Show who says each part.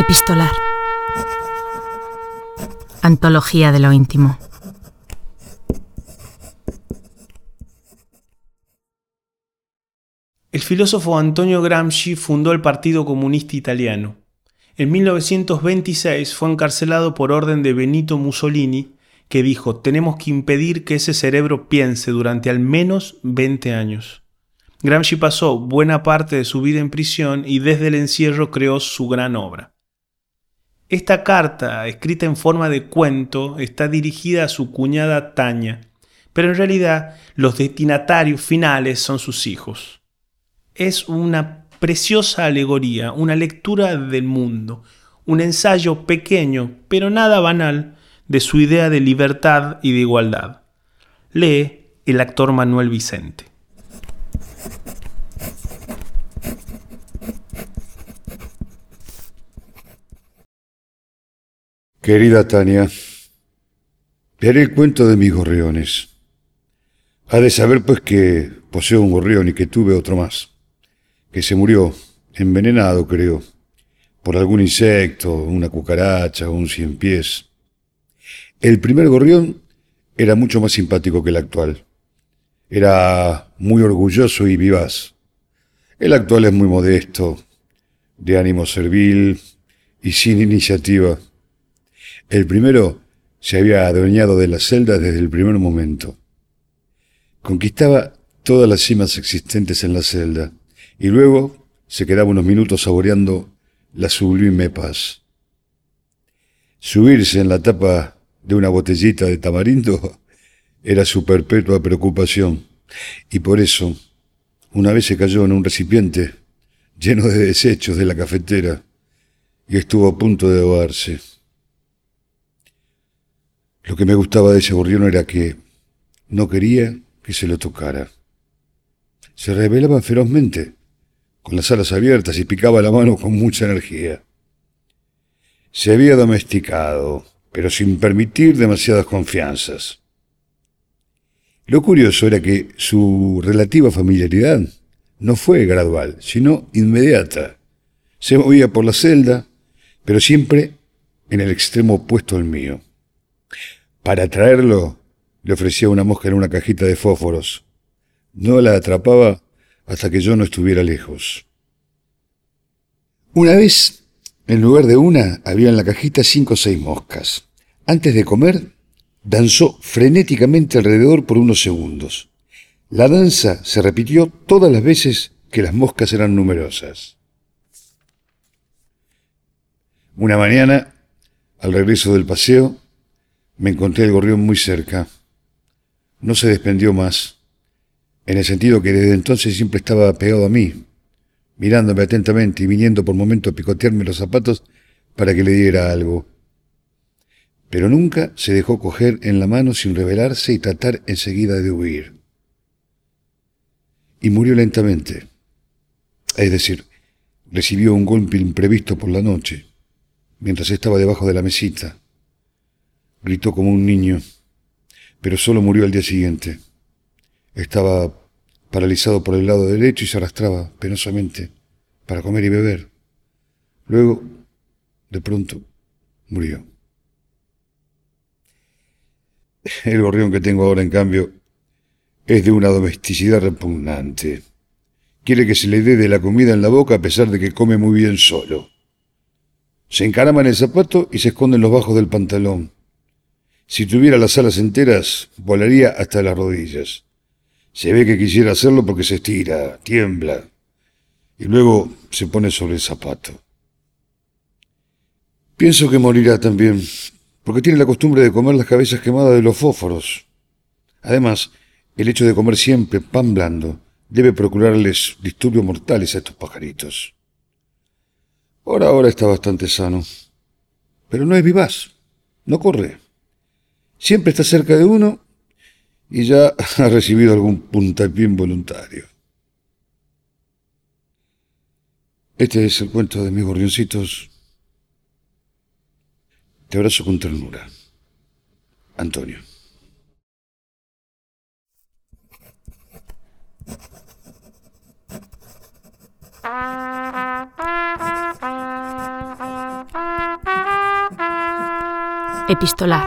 Speaker 1: Epistolar. Antología de lo íntimo.
Speaker 2: El filósofo Antonio Gramsci fundó el Partido Comunista Italiano. En 1926 fue encarcelado por orden de Benito Mussolini, que dijo, tenemos que impedir que ese cerebro piense durante al menos 20 años. Gramsci pasó buena parte de su vida en prisión y desde el encierro creó su gran obra. Esta carta, escrita en forma de cuento, está dirigida a su cuñada Tania, pero en realidad los destinatarios finales son sus hijos. Es una preciosa alegoría, una lectura del mundo, un ensayo pequeño, pero nada banal, de su idea de libertad y de igualdad. Lee el actor Manuel Vicente.
Speaker 3: Querida Tania, te haré el cuento de mis gorriones. Ha de saber, pues, que poseo un gorrión y que tuve otro más, que se murió, envenenado, creo, por algún insecto, una cucaracha o un cien pies. El primer gorrión era mucho más simpático que el actual. Era muy orgulloso y vivaz. El actual es muy modesto, de ánimo servil y sin iniciativa. El primero se había adueñado de la celda desde el primer momento. Conquistaba todas las cimas existentes en la celda y luego se quedaba unos minutos saboreando la sublime paz. Subirse en la tapa de una botellita de tamarindo era su perpetua preocupación y por eso una vez se cayó en un recipiente lleno de desechos de la cafetera y estuvo a punto de ahogarse. Lo que me gustaba de ese gorrión era que no quería que se lo tocara. Se rebelaba ferozmente, con las alas abiertas y picaba la mano con mucha energía. Se había domesticado, pero sin permitir demasiadas confianzas. Lo curioso era que su relativa familiaridad no fue gradual, sino inmediata. Se movía por la celda, pero siempre en el extremo opuesto al mío. Para atraerlo, le ofrecía una mosca en una cajita de fósforos. No la atrapaba hasta que yo no estuviera lejos. Una vez, en lugar de una, había en la cajita cinco o seis moscas. Antes de comer, danzó frenéticamente alrededor por unos segundos. La danza se repitió todas las veces que las moscas eran numerosas. Una mañana, al regreso del paseo, me encontré el gorrión muy cerca. No se desprendió más, en el sentido que desde entonces siempre estaba pegado a mí, mirándome atentamente y viniendo por momentos a picotearme los zapatos para que le diera algo. Pero nunca se dejó coger en la mano sin rebelarse y tratar enseguida de huir. Y murió lentamente. Es decir, recibió un golpe imprevisto por la noche, mientras estaba debajo de la mesita Gritó como un niño, pero solo murió al día siguiente. Estaba paralizado por el lado derecho y se arrastraba penosamente para comer y beber. Luego, de pronto, murió. El gorrión que tengo ahora, en cambio, es de una domesticidad repugnante. Quiere que se le dé de la comida en la boca a pesar de que come muy bien solo. Se encarama en el zapato y se esconde en los bajos del pantalón. Si tuviera las alas enteras, volaría hasta las rodillas. Se ve que quisiera hacerlo porque se estira, tiembla, y luego se pone sobre el zapato. Pienso que morirá también, porque tiene la costumbre de comer las cabezas quemadas de los fósforos. Además, el hecho de comer siempre pan blando debe procurarles disturbios mortales a estos pajaritos. Ahora ahora está bastante sano, pero no es vivaz, no corre siempre está cerca de uno y ya ha recibido algún puntapié involuntario. Este es el cuento de mis gorrioncitos. Te abrazo con ternura. Antonio.
Speaker 1: Epistolar,